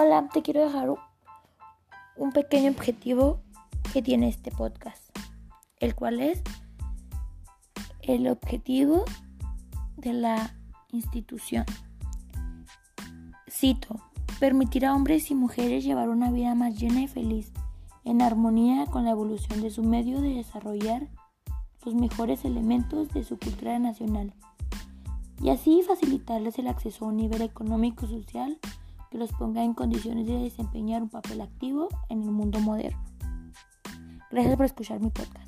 Hola, te quiero dejar un pequeño objetivo que tiene este podcast, el cual es el objetivo de la institución. Cito, permitir a hombres y mujeres llevar una vida más llena y feliz, en armonía con la evolución de su medio de desarrollar los mejores elementos de su cultura nacional, y así facilitarles el acceso a un nivel económico y social que los ponga en condiciones de desempeñar un papel activo en el mundo moderno. Gracias por escuchar mi podcast.